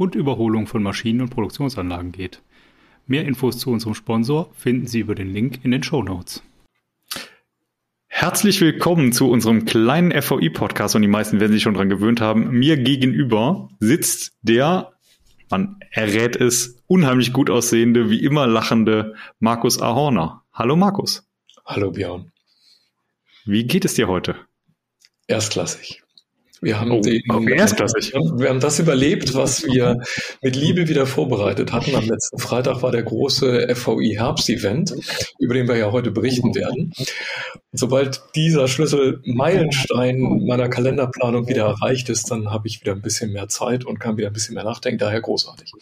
und Überholung von Maschinen und Produktionsanlagen geht. Mehr Infos zu unserem Sponsor finden Sie über den Link in den Show Notes. Herzlich willkommen zu unserem kleinen FVI-Podcast und die meisten werden sich schon daran gewöhnt haben. Mir gegenüber sitzt der, man errät es, unheimlich gut aussehende, wie immer lachende Markus Ahorner. Hallo Markus. Hallo Björn. Wie geht es dir heute? Erstklassig. Wir haben, oh, den, okay, erstklassig. wir haben das überlebt, was wir mit Liebe wieder vorbereitet hatten. Am letzten Freitag war der große FVI Herbst-Event, über den wir ja heute berichten werden. Und sobald dieser Schlüssel Meilenstein meiner Kalenderplanung wieder erreicht ist, dann habe ich wieder ein bisschen mehr Zeit und kann wieder ein bisschen mehr nachdenken. Daher großartig.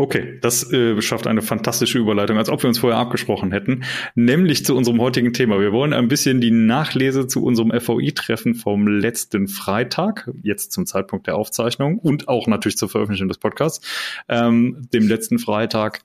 Okay, das äh, schafft eine fantastische Überleitung, als ob wir uns vorher abgesprochen hätten, nämlich zu unserem heutigen Thema. Wir wollen ein bisschen die Nachlese zu unserem FOI-Treffen vom letzten Freitag, jetzt zum Zeitpunkt der Aufzeichnung und auch natürlich zur Veröffentlichung des Podcasts, ähm, dem letzten Freitag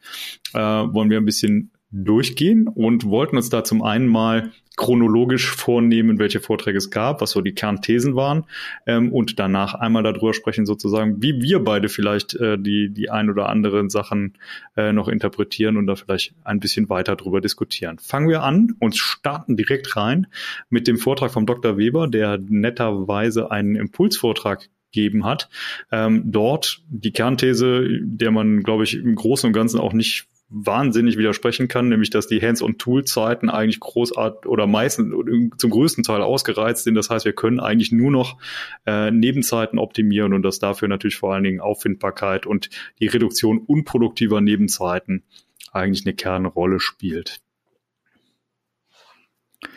äh, wollen wir ein bisschen durchgehen und wollten uns da zum einen mal chronologisch vornehmen, welche Vorträge es gab, was so die Kernthesen waren ähm, und danach einmal darüber sprechen, sozusagen, wie wir beide vielleicht äh, die, die ein oder anderen Sachen äh, noch interpretieren und da vielleicht ein bisschen weiter drüber diskutieren. Fangen wir an und starten direkt rein mit dem Vortrag vom Dr. Weber, der netterweise einen Impulsvortrag gegeben hat. Ähm, dort die Kernthese, der man, glaube ich, im Großen und Ganzen auch nicht wahnsinnig widersprechen kann, nämlich dass die Hands-on-Tool-Zeiten eigentlich großartig oder meistens zum größten Teil ausgereizt sind. Das heißt, wir können eigentlich nur noch äh, Nebenzeiten optimieren und dass dafür natürlich vor allen Dingen Auffindbarkeit und die Reduktion unproduktiver Nebenzeiten eigentlich eine Kernrolle spielt.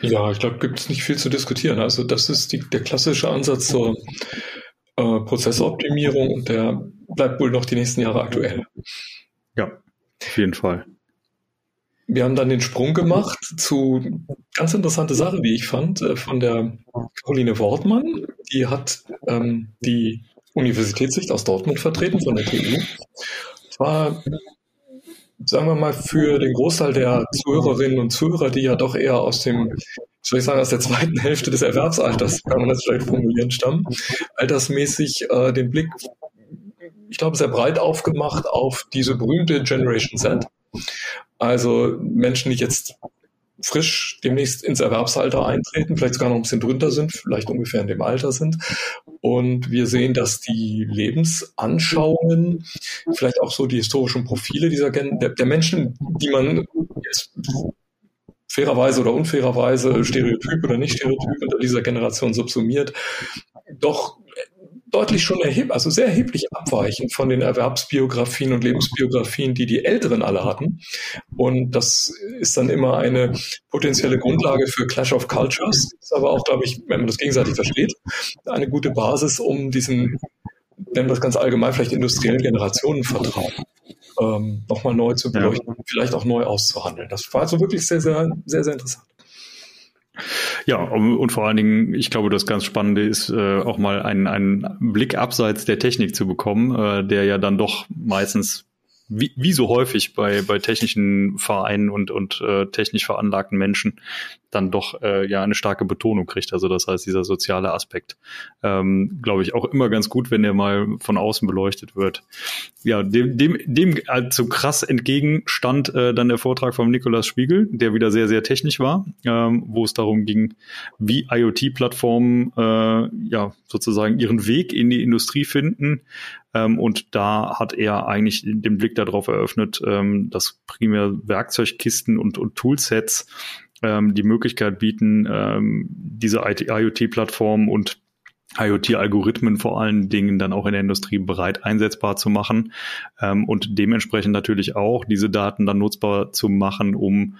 Ja, ich glaube, gibt es nicht viel zu diskutieren. Also das ist die, der klassische Ansatz zur äh, Prozessoptimierung und der bleibt wohl noch die nächsten Jahre aktuell. Ja, auf jeden Fall. Wir haben dann den Sprung gemacht zu ganz interessante Sache, wie ich fand, äh, von der Caroline Wortmann. Die hat ähm, die Universitätssicht aus Dortmund vertreten, von der TU. War, sagen wir mal, für den Großteil der Zuhörerinnen und Zuhörer, die ja doch eher aus dem, soll ich sagen, aus der zweiten Hälfte des Erwerbsalters, kann man das vielleicht formulieren, stammen, altersmäßig äh, den Blick ich glaube, sehr breit aufgemacht auf diese berühmte Generation Z. Also Menschen, die jetzt frisch demnächst ins Erwerbsalter eintreten, vielleicht sogar noch ein bisschen drunter sind, vielleicht ungefähr in dem Alter sind. Und wir sehen, dass die Lebensanschauungen, vielleicht auch so die historischen Profile dieser Gen der, der Menschen, die man jetzt fairerweise oder unfairerweise, stereotyp oder nicht stereotyp unter dieser Generation subsumiert, doch deutlich schon erheblich, also sehr erheblich abweichen von den Erwerbsbiografien und Lebensbiografien, die die Älteren alle hatten. Und das ist dann immer eine potenzielle Grundlage für Clash of Cultures. Ist aber auch, glaube ich, wenn man das gegenseitig versteht, eine gute Basis, um diesen, nennen wir das ganz allgemein, vielleicht industriellen Generationenvertrauen ähm, nochmal neu zu beleuchten, ja. vielleicht auch neu auszuhandeln. Das war also wirklich sehr, sehr, sehr, sehr interessant. Ja, und vor allen Dingen, ich glaube, das ganz Spannende ist, äh, auch mal einen, einen Blick abseits der Technik zu bekommen, äh, der ja dann doch meistens wie, wie so häufig bei, bei technischen Vereinen und, und äh, technisch veranlagten Menschen dann doch äh, ja eine starke Betonung kriegt. Also das heißt, dieser soziale Aspekt, ähm, glaube ich, auch immer ganz gut, wenn der mal von außen beleuchtet wird. Ja, dem, dem, dem also krass entgegenstand äh, dann der Vortrag von Nikolaus Spiegel, der wieder sehr, sehr technisch war, ähm, wo es darum ging, wie IoT-Plattformen äh, ja sozusagen ihren Weg in die Industrie finden, ähm, und da hat er eigentlich den Blick darauf eröffnet, ähm, dass primär Werkzeugkisten und, und Toolsets ähm, die Möglichkeit bieten, ähm, diese IoT-Plattformen und IoT-Algorithmen vor allen Dingen dann auch in der Industrie bereit einsetzbar zu machen ähm, und dementsprechend natürlich auch diese Daten dann nutzbar zu machen, um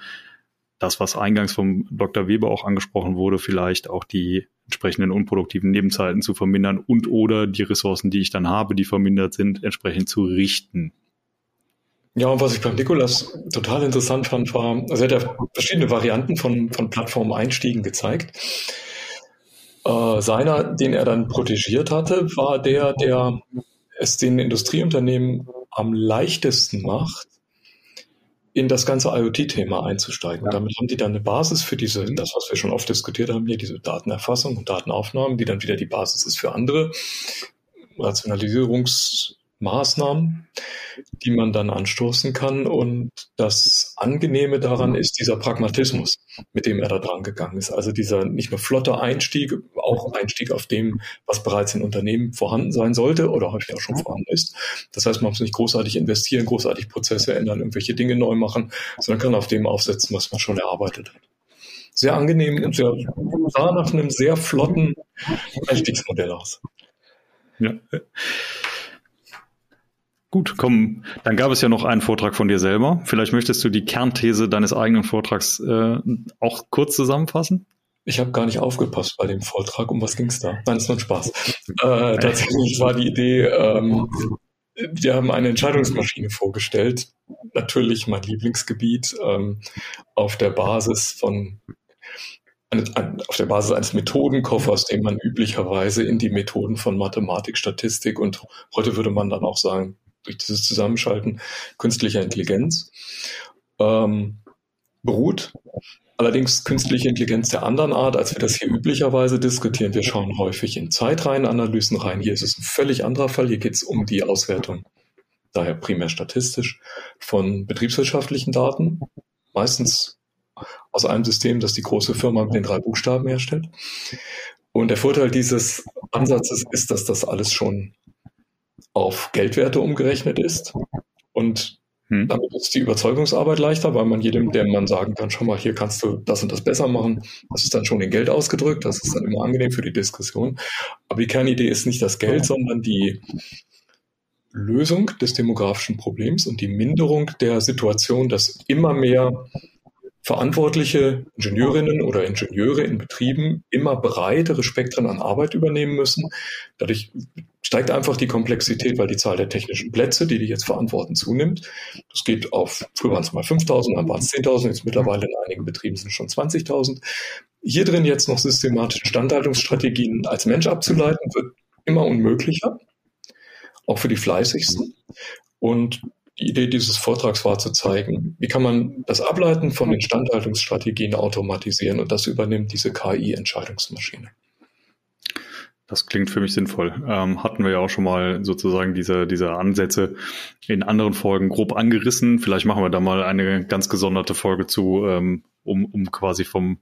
das, was eingangs vom Dr. Weber auch angesprochen wurde, vielleicht auch die entsprechenden unproduktiven Nebenzeiten zu vermindern und oder die Ressourcen, die ich dann habe, die vermindert sind, entsprechend zu richten. Ja, und was ich beim Nikolas total interessant fand, war, also er hat ja verschiedene Varianten von, von Plattform-Einstiegen gezeigt. Äh, seiner, den er dann protegiert hatte, war der, der es den Industrieunternehmen am leichtesten macht, in das ganze IoT-Thema einzusteigen. Ja. Damit haben die dann eine Basis für diese, das, was wir schon oft diskutiert haben, hier diese Datenerfassung und Datenaufnahmen, die dann wieder die Basis ist für andere Rationalisierungs- Maßnahmen, die man dann anstoßen kann. Und das Angenehme daran ist dieser Pragmatismus, mit dem er da dran gegangen ist. Also dieser nicht nur flotte Einstieg, auch Einstieg auf dem, was bereits in Unternehmen vorhanden sein sollte oder häufig auch schon vorhanden ist. Das heißt, man muss nicht großartig investieren, großartig Prozesse ändern, irgendwelche Dinge neu machen, sondern kann auf dem aufsetzen, was man schon erarbeitet hat. Sehr angenehm und sehr, sah nach einem sehr flotten Einstiegsmodell aus. Ja. Gut, komm, dann gab es ja noch einen Vortrag von dir selber. Vielleicht möchtest du die Kernthese deines eigenen Vortrags äh, auch kurz zusammenfassen? Ich habe gar nicht aufgepasst bei dem Vortrag. Um was ging es da? Nein, es war ein Spaß. Äh, tatsächlich war die Idee, ähm, wir haben eine Entscheidungsmaschine vorgestellt. Natürlich mein Lieblingsgebiet ähm, auf der Basis von auf der Basis eines Methodenkoffers, den man üblicherweise in die Methoden von Mathematik, Statistik und heute würde man dann auch sagen durch dieses Zusammenschalten künstlicher Intelligenz ähm, beruht. Allerdings künstliche Intelligenz der anderen Art, als wir das hier üblicherweise diskutieren. Wir schauen häufig in Zeitreihenanalysen rein. Hier ist es ein völlig anderer Fall. Hier geht es um die Auswertung, daher primär statistisch, von betriebswirtschaftlichen Daten. Meistens aus einem System, das die große Firma mit den drei Buchstaben herstellt. Und der Vorteil dieses Ansatzes ist, dass das alles schon auf Geldwerte umgerechnet ist. Und hm. damit ist die Überzeugungsarbeit leichter, weil man jedem, der man sagen kann, schau mal, hier kannst du das und das besser machen, das ist dann schon in Geld ausgedrückt, das ist dann immer angenehm für die Diskussion. Aber die Kernidee ist nicht das Geld, sondern die Lösung des demografischen Problems und die Minderung der Situation, dass immer mehr verantwortliche Ingenieurinnen oder Ingenieure in Betrieben immer breitere Spektren an Arbeit übernehmen müssen. Dadurch steigt einfach die Komplexität, weil die Zahl der technischen Plätze, die die jetzt verantworten, zunimmt. Das geht auf, früher waren es mal 5.000, dann waren es 10.000, jetzt mittlerweile in einigen Betrieben sind es schon 20.000. Hier drin jetzt noch systematische Standhaltungsstrategien als Mensch abzuleiten, wird immer unmöglicher, auch für die Fleißigsten. Und die Idee dieses Vortrags war zu zeigen, wie kann man das Ableiten von Instandhaltungsstrategien automatisieren und das übernimmt diese KI-Entscheidungsmaschine. Das klingt für mich sinnvoll. Ähm, hatten wir ja auch schon mal sozusagen diese, diese Ansätze in anderen Folgen grob angerissen. Vielleicht machen wir da mal eine ganz gesonderte Folge zu, ähm, um, um quasi vom,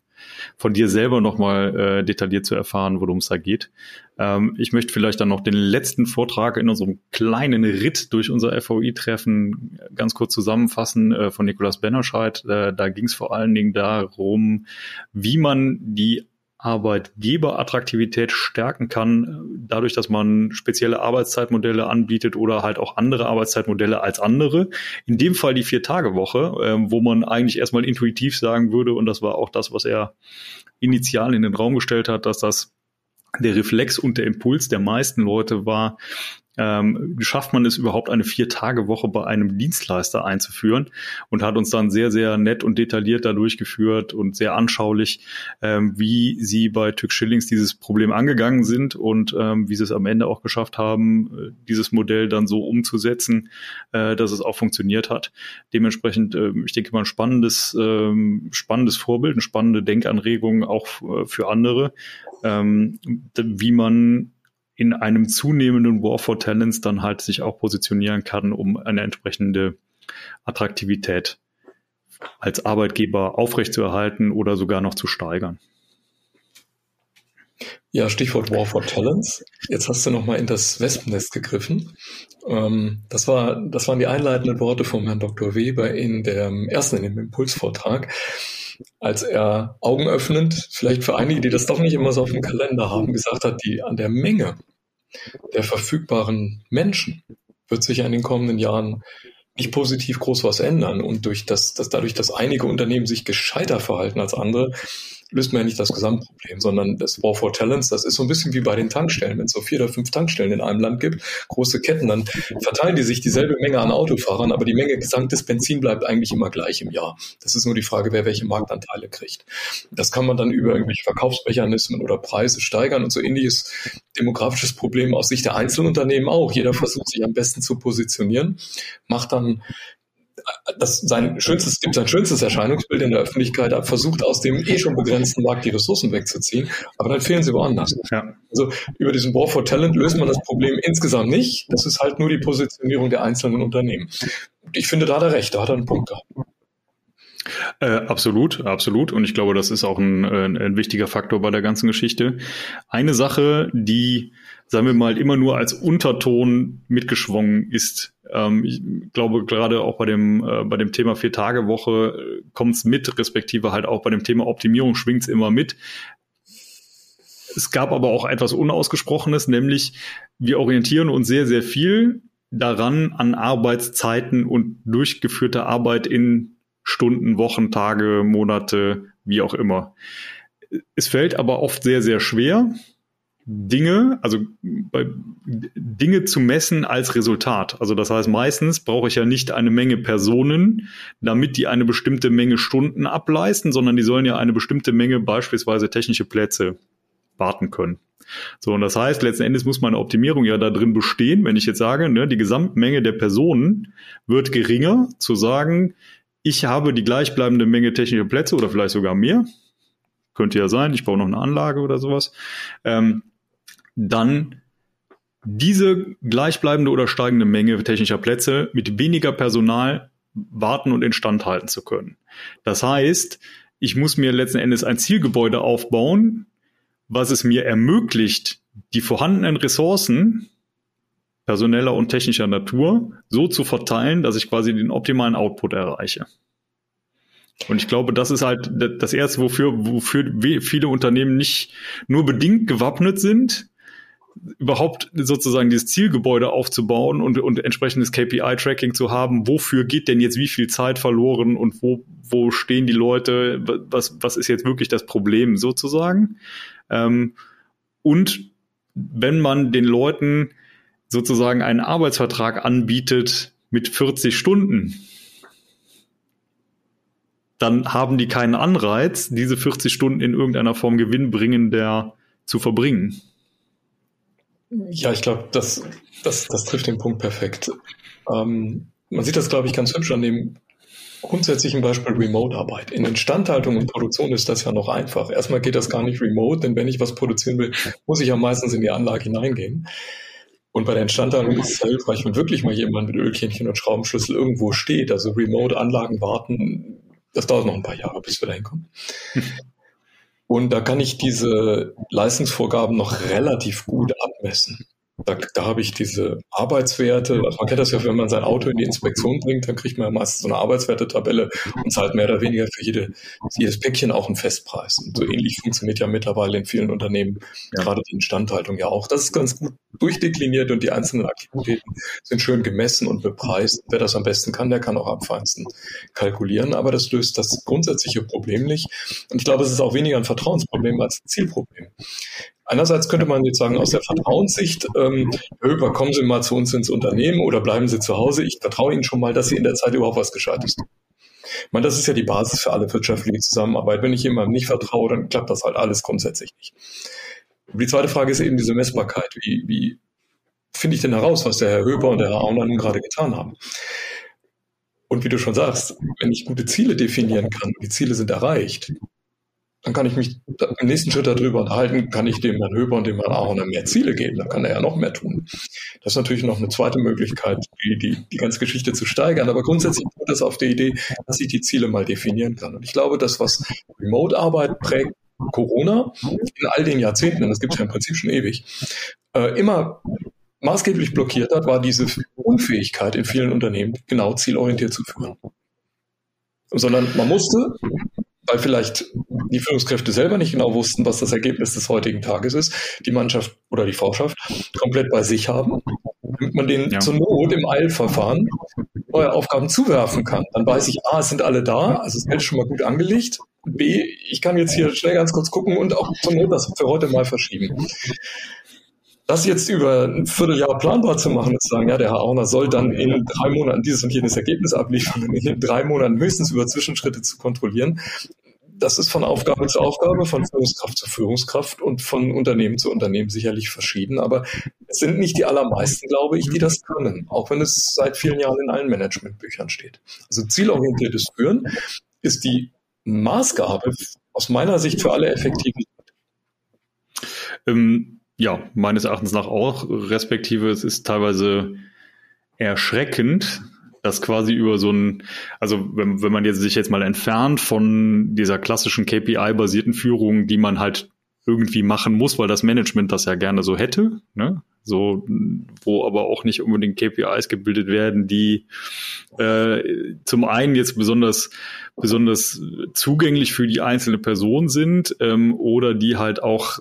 von dir selber nochmal äh, detailliert zu erfahren, worum es da geht. Ähm, ich möchte vielleicht dann noch den letzten Vortrag in unserem kleinen Ritt durch unser FOI-Treffen ganz kurz zusammenfassen äh, von Nikolaus Bennerscheid. Äh, da ging es vor allen Dingen darum, wie man die Arbeitgeberattraktivität stärken kann, dadurch, dass man spezielle Arbeitszeitmodelle anbietet oder halt auch andere Arbeitszeitmodelle als andere. In dem Fall die Vier-Tage-Woche, äh, wo man eigentlich erstmal intuitiv sagen würde, und das war auch das, was er initial in den Raum gestellt hat, dass das der Reflex und der Impuls der meisten Leute war, ähm, schafft man es überhaupt eine Vier-Tage-Woche bei einem Dienstleister einzuführen und hat uns dann sehr, sehr nett und detailliert da durchgeführt und sehr anschaulich, ähm, wie sie bei Tück Schillings dieses Problem angegangen sind und ähm, wie sie es am Ende auch geschafft haben, äh, dieses Modell dann so umzusetzen, äh, dass es auch funktioniert hat. Dementsprechend, äh, ich denke mal, ein spannendes, äh, spannendes Vorbild, eine spannende Denkanregung auch äh, für andere, ähm, wie man in einem zunehmenden War for Talents dann halt sich auch positionieren kann, um eine entsprechende Attraktivität als Arbeitgeber aufrechtzuerhalten oder sogar noch zu steigern. Ja, Stichwort War for Talents. Jetzt hast du nochmal in das Wespennest gegriffen. Ähm, das, war, das waren die einleitenden Worte vom Herrn Dr. Weber in dem ersten, in dem Impulsvortrag, als er augenöffnend, vielleicht für einige, die das doch nicht immer so auf dem Kalender haben, gesagt hat, die an der Menge der verfügbaren Menschen wird sich in den kommenden Jahren nicht positiv groß was ändern. Und durch das, dass dadurch, dass einige Unternehmen sich gescheiter verhalten als andere, löst man ja nicht das Gesamtproblem, sondern das War for Talents, das ist so ein bisschen wie bei den Tankstellen. Wenn es so vier oder fünf Tankstellen in einem Land gibt, große Ketten, dann verteilen die sich dieselbe Menge an Autofahrern, aber die Menge gesamtes Benzin bleibt eigentlich immer gleich im Jahr. Das ist nur die Frage, wer welche Marktanteile kriegt. Das kann man dann über irgendwelche Verkaufsmechanismen oder Preise steigern und so ähnliches demografisches Problem aus Sicht der Einzelunternehmen auch. Jeder versucht sich am besten zu positionieren, macht dann das sein schönstes, gibt sein schönstes Erscheinungsbild in der Öffentlichkeit ab, versucht aus dem eh schon begrenzten Markt die Ressourcen wegzuziehen, aber dann fehlen sie woanders. Ja. Also über diesen War for Talent löst man das Problem insgesamt nicht. Das ist halt nur die Positionierung der einzelnen Unternehmen. Ich finde, da hat er recht, da hat er einen Punkt gehabt. Äh, absolut, absolut. Und ich glaube, das ist auch ein, ein, ein wichtiger Faktor bei der ganzen Geschichte. Eine Sache, die, sagen wir mal, immer nur als Unterton mitgeschwungen ist, ähm, ich glaube, gerade auch bei dem, äh, bei dem Thema Vier-Tage-Woche äh, kommt es mit, respektive halt auch bei dem Thema Optimierung schwingt es immer mit. Es gab aber auch etwas Unausgesprochenes, nämlich wir orientieren uns sehr, sehr viel daran an Arbeitszeiten und durchgeführte Arbeit in Stunden, Wochen, Tage, Monate, wie auch immer. Es fällt aber oft sehr, sehr schwer, Dinge, also bei, Dinge zu messen als Resultat. Also das heißt, meistens brauche ich ja nicht eine Menge Personen, damit die eine bestimmte Menge Stunden ableisten, sondern die sollen ja eine bestimmte Menge beispielsweise technische Plätze warten können. So, und das heißt, letzten Endes muss meine Optimierung ja da drin bestehen, wenn ich jetzt sage, ne, die Gesamtmenge der Personen wird geringer, zu sagen, ich habe die gleichbleibende Menge technische Plätze oder vielleicht sogar mehr. Könnte ja sein, ich baue noch eine Anlage oder sowas. Ähm, dann diese gleichbleibende oder steigende Menge technischer Plätze mit weniger Personal warten und instand halten zu können. Das heißt, ich muss mir letzten Endes ein Zielgebäude aufbauen, was es mir ermöglicht, die vorhandenen Ressourcen personeller und technischer Natur so zu verteilen, dass ich quasi den optimalen Output erreiche. Und ich glaube, das ist halt das erste, wofür, wofür viele Unternehmen nicht nur bedingt gewappnet sind, überhaupt sozusagen dieses Zielgebäude aufzubauen und, und entsprechendes KPI-Tracking zu haben, wofür geht denn jetzt wie viel Zeit verloren und wo, wo stehen die Leute, was, was ist jetzt wirklich das Problem sozusagen. Ähm, und wenn man den Leuten sozusagen einen Arbeitsvertrag anbietet mit 40 Stunden, dann haben die keinen Anreiz, diese 40 Stunden in irgendeiner Form gewinnbringender zu verbringen. Ja, ich glaube, das, das, das trifft den Punkt perfekt. Ähm, man sieht das, glaube ich, ganz hübsch an dem grundsätzlichen Beispiel Remote-Arbeit. In Instandhaltung und Produktion ist das ja noch einfach. Erstmal geht das gar nicht remote, denn wenn ich was produzieren will, muss ich ja meistens in die Anlage hineingehen. Und bei der Instandhaltung ist es hilfreich, wenn wirklich mal jemand mit Ölkännchen und Schraubenschlüssel irgendwo steht. Also Remote-Anlagen warten, das dauert noch ein paar Jahre, bis wir da hinkommen. Und da kann ich diese Leistungsvorgaben noch relativ gut abmessen. Da, da habe ich diese Arbeitswerte. Also man kennt das ja, wenn man sein Auto in die Inspektion bringt, dann kriegt man ja meistens so eine Arbeitswertetabelle und zahlt mehr oder weniger für jede, jedes Päckchen auch einen Festpreis. Und so ähnlich funktioniert ja mittlerweile in vielen Unternehmen ja. gerade die Instandhaltung ja auch. Das ist ganz gut durchdekliniert und die einzelnen Aktivitäten sind schön gemessen und bepreist. Wer das am besten kann, der kann auch am feinsten kalkulieren, aber das löst das grundsätzliche Problem nicht. Und ich glaube, es ist auch weniger ein Vertrauensproblem als ein Zielproblem. Einerseits könnte man jetzt sagen, aus der Vertrauenssicht, ähm, Höber, kommen Sie mal zu uns ins Unternehmen oder bleiben Sie zu Hause. Ich vertraue Ihnen schon mal, dass Sie in der Zeit überhaupt was Gescheites tun. Ich meine, das ist ja die Basis für alle wirtschaftliche Zusammenarbeit. Wenn ich jemandem nicht vertraue, dann klappt das halt alles grundsätzlich nicht. Die zweite Frage ist eben diese Messbarkeit. Wie, wie finde ich denn heraus, was der Herr Höber und der Herr Aumann gerade getan haben? Und wie du schon sagst, wenn ich gute Ziele definieren kann, die Ziele sind erreicht, dann kann ich mich im nächsten Schritt darüber unterhalten, kann ich dem Herrn Höber und dem Herrn Aaron mehr Ziele geben, dann kann er ja noch mehr tun. Das ist natürlich noch eine zweite Möglichkeit, die, die, die ganze Geschichte zu steigern, aber grundsätzlich kommt das auf die Idee, dass ich die Ziele mal definieren kann. Und ich glaube, das, was Remote-Arbeit prägt, Corona in all den Jahrzehnten, und das gibt es ja im Prinzip schon ewig, äh, immer maßgeblich blockiert hat, war diese Unfähigkeit in vielen Unternehmen, genau zielorientiert zu führen. Sondern man musste weil vielleicht die Führungskräfte selber nicht genau wussten, was das Ergebnis des heutigen Tages ist, die Mannschaft oder die Vorschaft komplett bei sich haben, damit man den ja. zur Not im Eilverfahren neue Aufgaben zuwerfen kann. Dann weiß ich, A, es sind alle da, also Geld ist schon mal gut angelegt. B, ich kann jetzt hier schnell ganz kurz gucken und auch zum Not das für heute mal verschieben. Das jetzt über ein Vierteljahr planbar zu machen zu sagen, ja, der Herr Auner soll dann in drei Monaten dieses und jenes Ergebnis abliefern und in drei Monaten höchstens über Zwischenschritte zu kontrollieren, das ist von Aufgabe zu Aufgabe, von Führungskraft zu Führungskraft und von Unternehmen zu Unternehmen sicherlich verschieden. Aber es sind nicht die allermeisten, glaube ich, die das können, auch wenn es seit vielen Jahren in allen Managementbüchern steht. Also zielorientiertes Führen ist die Maßgabe aus meiner Sicht für alle effektiven. Ähm, ja, meines Erachtens nach auch, respektive es ist teilweise erschreckend, das quasi über so ein, also wenn, wenn man jetzt sich jetzt mal entfernt von dieser klassischen KPI-basierten Führung, die man halt irgendwie machen muss, weil das Management das ja gerne so hätte, ne? so wo aber auch nicht unbedingt KPIs gebildet werden, die äh, zum einen jetzt besonders besonders zugänglich für die einzelne Person sind ähm, oder die halt auch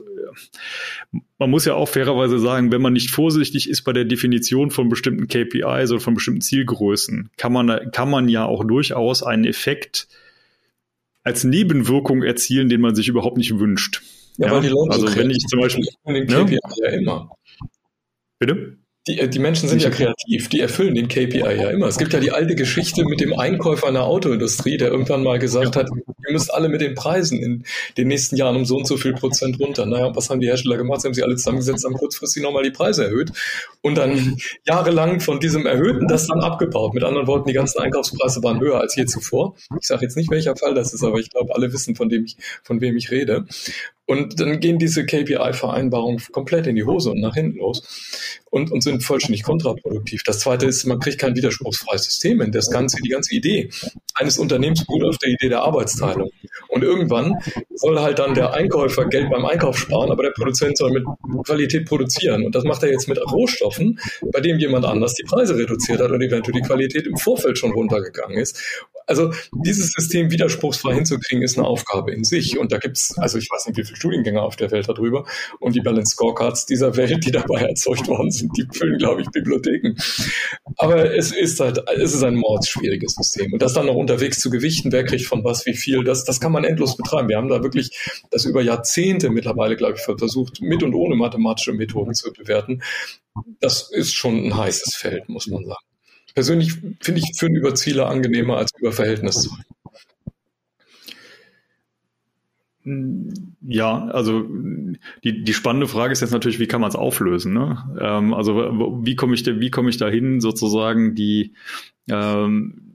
man muss ja auch fairerweise sagen, wenn man nicht vorsichtig ist bei der Definition von bestimmten KPIs oder von bestimmten Zielgrößen, kann man, kann man ja auch durchaus einen Effekt als Nebenwirkung erzielen, den man sich überhaupt nicht wünscht. Ja, ja? weil die Leute also wenn ich zum Beispiel den KPI ne? ja immer. Bitte? Die, äh, die Menschen sind ja kreativ, die erfüllen den KPI ja immer. Es gibt ja die alte Geschichte mit dem Einkäufer einer Autoindustrie, der irgendwann mal gesagt hat, ihr müsst alle mit den Preisen in den nächsten Jahren um so und so viel Prozent runter. Naja, was haben die Hersteller gemacht? Sie haben sie alle zusammengesetzt, haben kurzfristig nochmal die Preise erhöht und dann jahrelang von diesem Erhöhten das dann abgebaut. Mit anderen Worten, die ganzen Einkaufspreise waren höher als je zuvor. Ich sage jetzt nicht, welcher Fall das ist, aber ich glaube, alle wissen, von dem ich, von wem ich rede. Und dann gehen diese KPI-Vereinbarungen komplett in die Hose und nach hinten los und, und sind vollständig kontraproduktiv. Das zweite ist, man kriegt kein widerspruchsfreies System in das ganze, die ganze Idee eines Unternehmens beruht auf der Idee der Arbeitsteilung. Und irgendwann soll halt dann der Einkäufer Geld beim Einkauf sparen, aber der Produzent soll mit Qualität produzieren. Und das macht er jetzt mit Rohstoffen, bei dem jemand anders die Preise reduziert hat und eventuell die Qualität im Vorfeld schon runtergegangen ist. Also dieses System widerspruchsfrei hinzukriegen, ist eine Aufgabe in sich. Und da gibt's, also ich weiß nicht, wie viele Studiengänge auf der Welt darüber und die Balance Scorecards dieser Welt, die dabei erzeugt worden sind, die füllen, glaube ich, Bibliotheken. Aber es ist halt, es ist ein mordsschwieriges System. Und das dann noch unterwegs zu gewichten, wer kriegt von was wie viel, das, das kann man endlos betreiben. Wir haben da wirklich das über Jahrzehnte mittlerweile, glaube ich, versucht, mit und ohne mathematische Methoden zu bewerten. Das ist schon ein heißes Feld, muss man sagen persönlich finde ich Führen über Ziele angenehmer als über Verhältnisse. Ja, also die, die spannende Frage ist jetzt natürlich, wie kann man es auflösen? Ne? Ähm, also wie komme ich, da, wie komme ich dahin, sozusagen die ähm,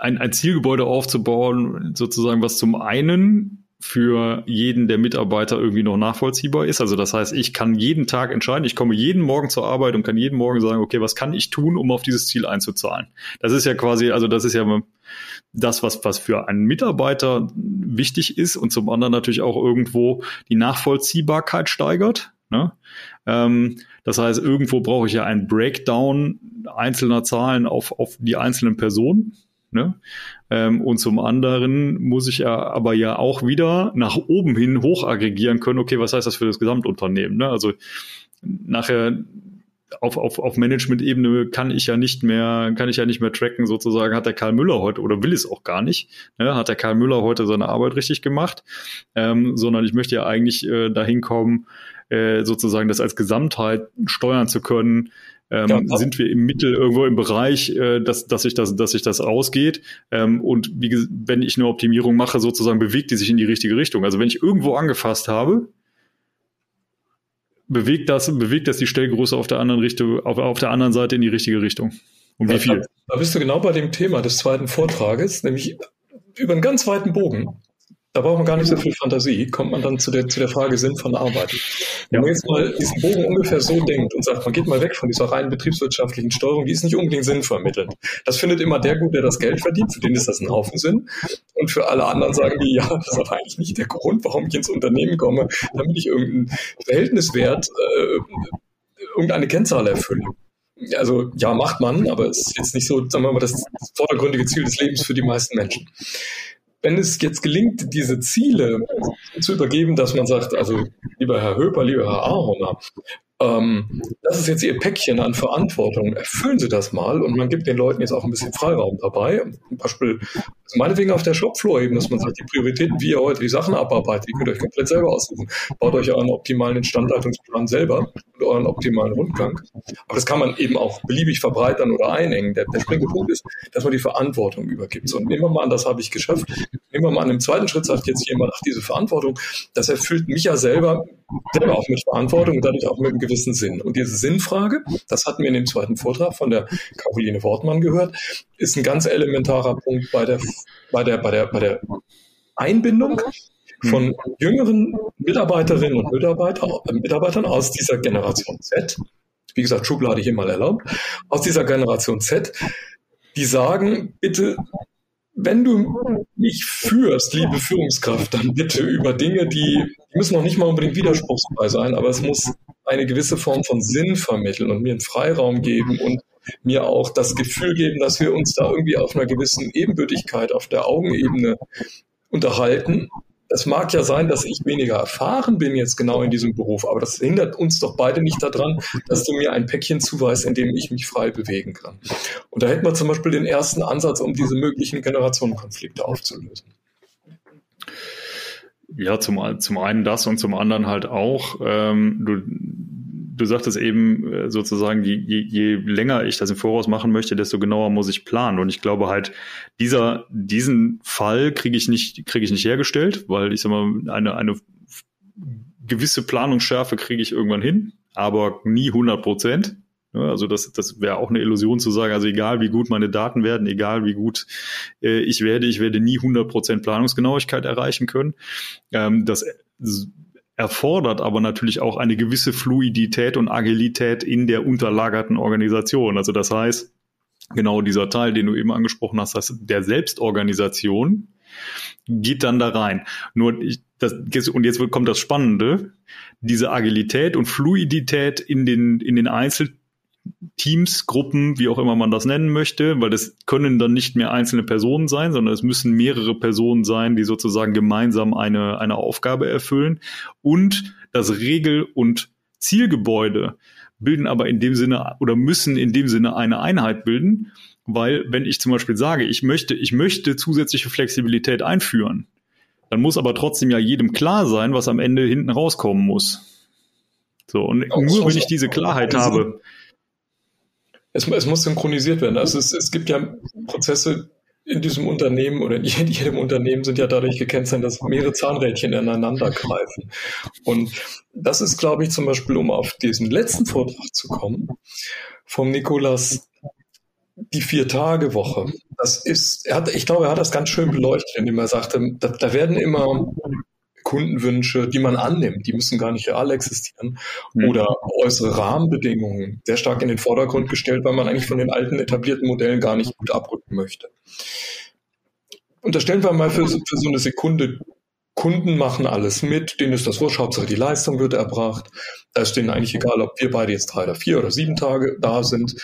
ein, ein Zielgebäude aufzubauen, sozusagen, was zum einen für jeden der Mitarbeiter irgendwie noch nachvollziehbar ist. Also das heißt, ich kann jeden Tag entscheiden, ich komme jeden Morgen zur Arbeit und kann jeden Morgen sagen, okay, was kann ich tun, um auf dieses Ziel einzuzahlen? Das ist ja quasi, also das ist ja das, was, was für einen Mitarbeiter wichtig ist und zum anderen natürlich auch irgendwo die Nachvollziehbarkeit steigert. Ne? Ähm, das heißt, irgendwo brauche ich ja einen Breakdown einzelner Zahlen auf, auf die einzelnen Personen. Ne? Ähm, und zum anderen muss ich ja aber ja auch wieder nach oben hin hoch aggregieren können, okay, was heißt das für das Gesamtunternehmen? Ne? Also nachher auf, auf, auf Management-Ebene kann ich ja nicht mehr, kann ich ja nicht mehr tracken, sozusagen, hat der Karl Müller heute oder will es auch gar nicht, ne? hat der Karl Müller heute seine Arbeit richtig gemacht, ähm, sondern ich möchte ja eigentlich äh, dahin kommen, äh, sozusagen das als Gesamtheit steuern zu können, ähm, ja, sind wir im Mittel irgendwo im Bereich, äh, dass, dass, sich das, dass sich das ausgeht. Ähm, und wie, wenn ich eine Optimierung mache, sozusagen bewegt die sich in die richtige Richtung. Also wenn ich irgendwo angefasst habe, bewegt das, bewegt das die Stellgröße auf der anderen Richtung, auf, auf der anderen Seite in die richtige Richtung. Und wie viel? Da bist du genau bei dem Thema des zweiten Vortrages, nämlich über einen ganz weiten Bogen. Da braucht man gar nicht so viel Fantasie, kommt man dann zu der, zu der Frage Sinn von Arbeit. Wenn man jetzt mal diesen Bogen ungefähr so denkt und sagt, man geht mal weg von dieser reinen betriebswirtschaftlichen Steuerung, die ist nicht unbedingt sinnvermittelnd. Das findet immer der gut, der das Geld verdient, für den ist das ein Haufen Sinn. Und für alle anderen sagen die, ja, das ist aber eigentlich nicht der Grund, warum ich ins Unternehmen komme, damit ich irgendeinen Verhältniswert, äh, irgendeine Kennzahl erfülle. Also ja, macht man, aber es ist jetzt nicht so, sagen wir mal, das vordergründige Ziel des Lebens für die meisten Menschen wenn es jetzt gelingt, diese Ziele zu übergeben, dass man sagt, also lieber Herr Höper, lieber Herr Ahoner, ähm, das ist jetzt Ihr Päckchen an Verantwortung. Erfüllen Sie das mal und man gibt den Leuten jetzt auch ein bisschen Freiraum dabei. Zum Beispiel, also meinetwegen auf der Shopfloor eben, dass man sagt, die Prioritäten, wie ihr heute die Sachen abarbeitet, die könnt ihr euch komplett selber aussuchen. Baut euch euren optimalen Instandhaltungsplan selber und euren optimalen Rundgang. Aber das kann man eben auch beliebig verbreitern oder einengen. Der, der springende Punkt ist, dass man die Verantwortung übergibt. Und nehmen wir mal an, das habe ich geschafft. Nehmen wir mal an, im zweiten Schritt sagt jetzt jemand, ach, diese Verantwortung, das erfüllt mich ja selber, selber auch mit Verantwortung und dadurch auch mit einem gewissen Sinn. Und diese Sinnfrage, das hatten wir in dem zweiten Vortrag von der Caroline Wortmann gehört, ist ein ganz elementarer Punkt bei der, bei der, bei der, bei der Einbindung von jüngeren Mitarbeiterinnen und Mitarbeiter, Mitarbeitern aus dieser Generation Z, wie gesagt, Schublade hier mal erlaubt, aus dieser Generation Z, die sagen, bitte wenn du mich führst, liebe Führungskraft, dann bitte über Dinge, die, die müssen noch nicht mal unbedingt widerspruchsfrei sein, aber es muss eine gewisse Form von Sinn vermitteln und mir einen Freiraum geben und mir auch das Gefühl geben, dass wir uns da irgendwie auf einer gewissen Ebenbürtigkeit, auf der Augenebene unterhalten es mag ja sein, dass ich weniger erfahren bin jetzt genau in diesem Beruf, aber das hindert uns doch beide nicht daran, dass du mir ein Päckchen zuweist, in dem ich mich frei bewegen kann. Und da hätten wir zum Beispiel den ersten Ansatz, um diese möglichen Generationenkonflikte aufzulösen. Ja, zum, zum einen das und zum anderen halt auch, ähm, du, du sagtest eben äh, sozusagen, je, je, je länger ich das im Voraus machen möchte, desto genauer muss ich planen. Und ich glaube halt, dieser, diesen Fall kriege ich nicht, kriege ich nicht hergestellt, weil ich sag mal, eine, eine gewisse Planungsschärfe kriege ich irgendwann hin, aber nie 100 Prozent. Also das, das wäre auch eine Illusion zu sagen, also egal wie gut meine Daten werden, egal wie gut äh, ich werde, ich werde nie 100 Prozent Planungsgenauigkeit erreichen können. Ähm, das erfordert aber natürlich auch eine gewisse Fluidität und Agilität in der unterlagerten Organisation. Also das heißt, genau dieser Teil, den du eben angesprochen hast, dass der Selbstorganisation geht dann da rein. Nur ich, das, und jetzt kommt das Spannende, diese Agilität und Fluidität in den, in den Einzel Teams, Gruppen, wie auch immer man das nennen möchte, weil das können dann nicht mehr einzelne Personen sein, sondern es müssen mehrere Personen sein, die sozusagen gemeinsam eine, eine Aufgabe erfüllen. Und das Regel- und Zielgebäude bilden aber in dem Sinne oder müssen in dem Sinne eine Einheit bilden, weil wenn ich zum Beispiel sage, ich möchte, ich möchte zusätzliche Flexibilität einführen, dann muss aber trotzdem ja jedem klar sein, was am Ende hinten rauskommen muss. So, und nur wenn ich diese Klarheit habe, es, es muss synchronisiert werden. Also es, es gibt ja Prozesse in diesem Unternehmen oder in jedem Unternehmen sind ja dadurch gekennzeichnet, dass mehrere Zahnrädchen ineinander greifen. Und das ist, glaube ich, zum Beispiel, um auf diesen letzten Vortrag zu kommen, vom Nikolas die Vier-Tage-Woche. Das ist, er hat, ich glaube, er hat das ganz schön beleuchtet, indem er sagte, da, da werden immer Kundenwünsche, die man annimmt, die müssen gar nicht real existieren, mhm. oder äußere Rahmenbedingungen sehr stark in den Vordergrund gestellt, weil man eigentlich von den alten etablierten Modellen gar nicht gut abrücken möchte. Unterstellen wir mal für, für so eine Sekunde, Kunden machen alles mit, denen ist das wurscht, Hauptsache die Leistung wird erbracht. Da ist denen eigentlich egal, ob wir beide jetzt drei oder vier oder sieben Tage da sind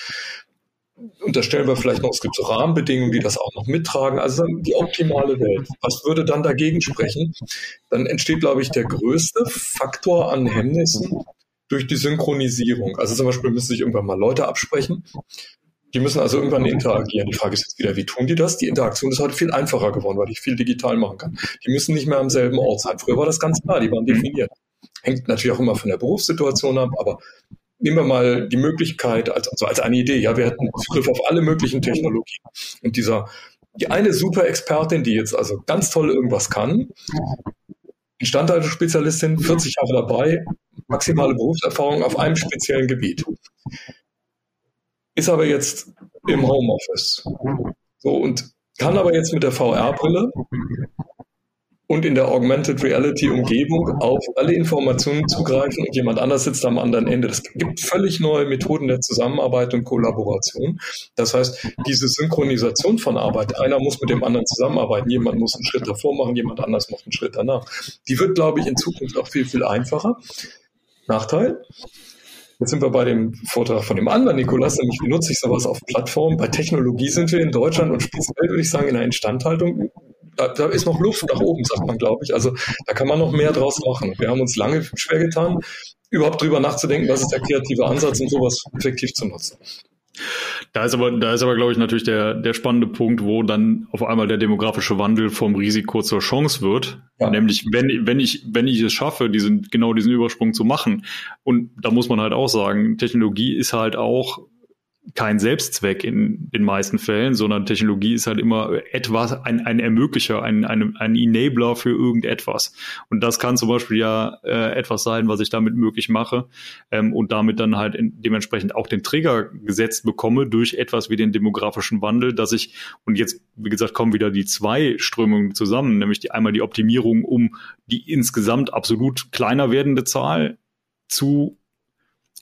unterstellen wir vielleicht noch, es gibt so Rahmenbedingungen, die das auch noch mittragen. Also die optimale Welt. Was würde dann dagegen sprechen? Dann entsteht, glaube ich, der größte Faktor an Hemmnissen durch die Synchronisierung. Also zum Beispiel müssen sich irgendwann mal Leute absprechen. Die müssen also irgendwann interagieren. Die Frage ist jetzt wieder, wie tun die das? Die Interaktion ist heute viel einfacher geworden, weil ich viel digital machen kann. Die müssen nicht mehr am selben Ort sein. Früher war das ganz klar, die waren definiert. Hängt natürlich auch immer von der Berufssituation ab, aber nehmen wir mal die Möglichkeit, als, also als eine Idee, ja, wir hätten Zugriff auf alle möglichen Technologien. Und dieser, die eine super Expertin, die jetzt also ganz toll irgendwas kann, Instandhaltungsspezialistin, 40 Jahre dabei, maximale Berufserfahrung auf einem speziellen Gebiet. Ist aber jetzt im Homeoffice. So, und kann aber jetzt mit der VR-Brille und in der Augmented Reality Umgebung auf alle Informationen zugreifen und jemand anders sitzt am anderen Ende. Es gibt völlig neue Methoden der Zusammenarbeit und Kollaboration. Das heißt, diese Synchronisation von Arbeit, einer muss mit dem anderen zusammenarbeiten, jemand muss einen Schritt davor machen, jemand anders macht einen Schritt danach. Die wird, glaube ich, in Zukunft auch viel, viel einfacher. Nachteil? Jetzt sind wir bei dem Vortrag von dem anderen Nikolas, nämlich wie nutze ich sowas auf Plattformen. Bei Technologie sind wir in Deutschland und speziell würde ich sagen in der Instandhaltung da, da ist noch Luft nach oben, sagt man, glaube ich. Also da kann man noch mehr draus machen. Wir haben uns lange schwer getan, überhaupt drüber nachzudenken, was ist der kreative Ansatz, um sowas effektiv zu nutzen. Da ist aber, da ist aber, glaube ich, natürlich der, der spannende Punkt, wo dann auf einmal der demografische Wandel vom Risiko zur Chance wird. Ja. Nämlich, wenn, wenn ich, wenn ich es schaffe, diesen, genau diesen Übersprung zu machen. Und da muss man halt auch sagen, Technologie ist halt auch kein Selbstzweck in den meisten Fällen, sondern Technologie ist halt immer etwas, ein, ein Ermöglicher, ein, ein, ein Enabler für irgendetwas. Und das kann zum Beispiel ja äh, etwas sein, was ich damit möglich mache ähm, und damit dann halt in, dementsprechend auch den Trigger gesetzt bekomme durch etwas wie den demografischen Wandel, dass ich, und jetzt, wie gesagt, kommen wieder die zwei Strömungen zusammen, nämlich die einmal die Optimierung, um die insgesamt absolut kleiner werdende Zahl zu